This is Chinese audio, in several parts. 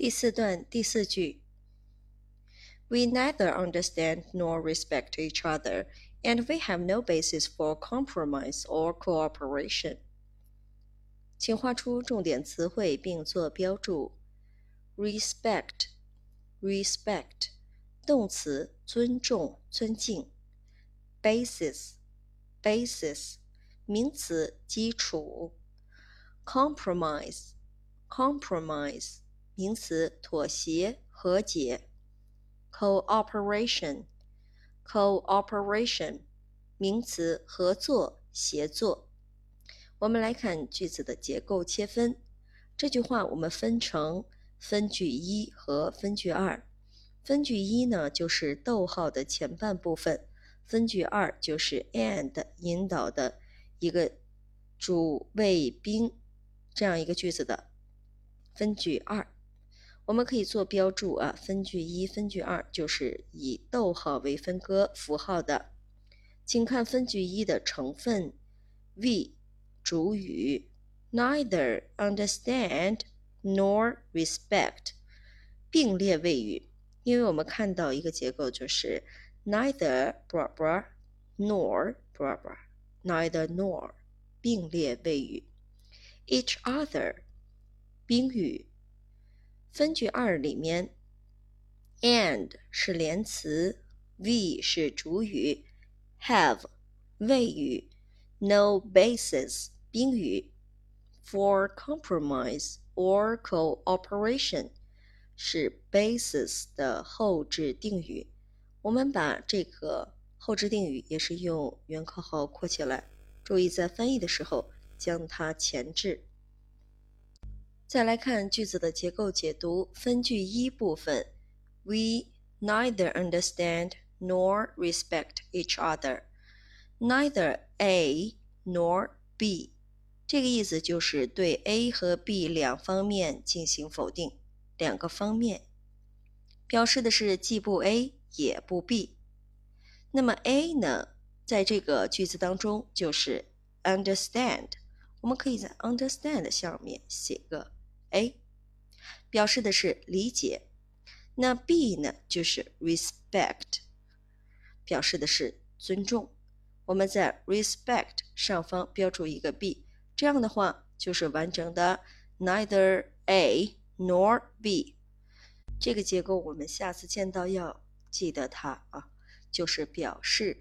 第四段第四句：We neither understand nor respect each other, and we have no basis for compromise or cooperation. 请画出重点词汇并做标注。respect，respect，动词，尊重、尊敬。basis，basis，名词，基础。compromise，compromise， 名词，妥协、和解。cooperation，cooperation，名词，合作、协作。我们来看句子的结构切分。这句话我们分成分句一和分句二。分句一呢，就是逗号的前半部分；分句二就是 and 引导的一个主谓宾这样一个句子的分句二。我们可以做标注啊，分句一、分句二就是以逗号为分割符号的。请看分句一的成分：we。主语 neither understand nor respect 并列谓语，因为我们看到一个结构就是 neither bra bra nor bra bra neither nor 并列谓语 each other 宾语分句二里面 and 是连词，we 是主语，have 谓语。no basis 宾语 for compromise or cooperation 是 basis 的后置定语。我们把这个后置定语也是用原括号括起来，注意在翻译的时候将它前置。再来看句子的结构解读，分句一部分：We neither understand nor respect each other. Neither A nor B，这个意思就是对 A 和 B 两方面进行否定，两个方面表示的是既不 A 也不 B。那么 A 呢，在这个句子当中就是 understand，我们可以在 understand 下面写个 A，表示的是理解。那 B 呢，就是 respect，表示的是尊重。我们在 respect 上方标注一个 b，这样的话就是完整的 neither a nor b。这个结构我们下次见到要记得它啊，就是表示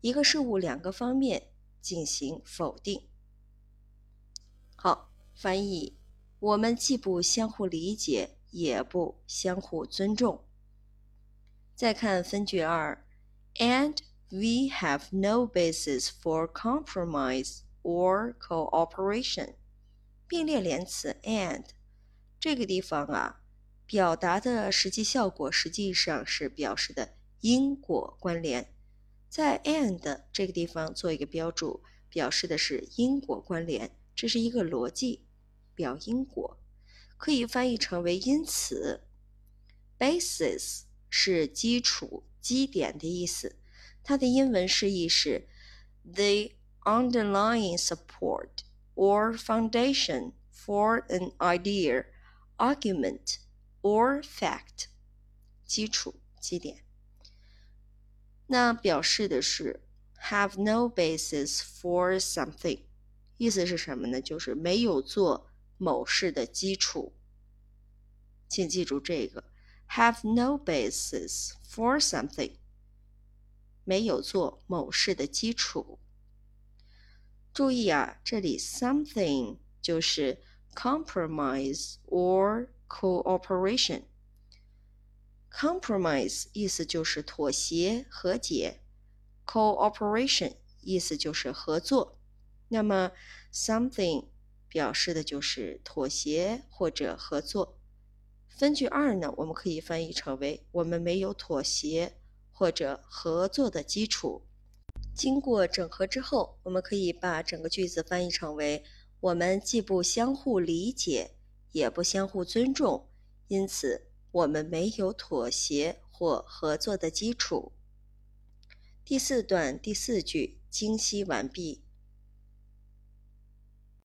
一个事物两个方面进行否定。好，翻译，我们既不相互理解，也不相互尊重。再看分句二，and。we have no basis for compromise or cooperation。并列连词 and 这个地方啊，表达的实际效果实际上是表示的因果关联。在 and 这个地方做一个标注，表示的是因果关联，这是一个逻辑，表因果，可以翻译成为因此。basis 是基础、基点的意思。它的英文释义是 the underlying support or foundation for an idea, argument or fact，基础基点。那表示的是 have no basis for something，意思是什么呢？就是没有做某事的基础。请记住这个 have no basis for something。没有做某事的基础。注意啊，这里 something 就是 compromise or cooperation。compromise 意思就是妥协、和解；cooperation 意思就是合作。那么 something 表示的就是妥协或者合作。分句二呢，我们可以翻译成为我们没有妥协。或者合作的基础。经过整合之后，我们可以把整个句子翻译成为：我们既不相互理解，也不相互尊重，因此我们没有妥协或合作的基础。第四段第四句精析完毕。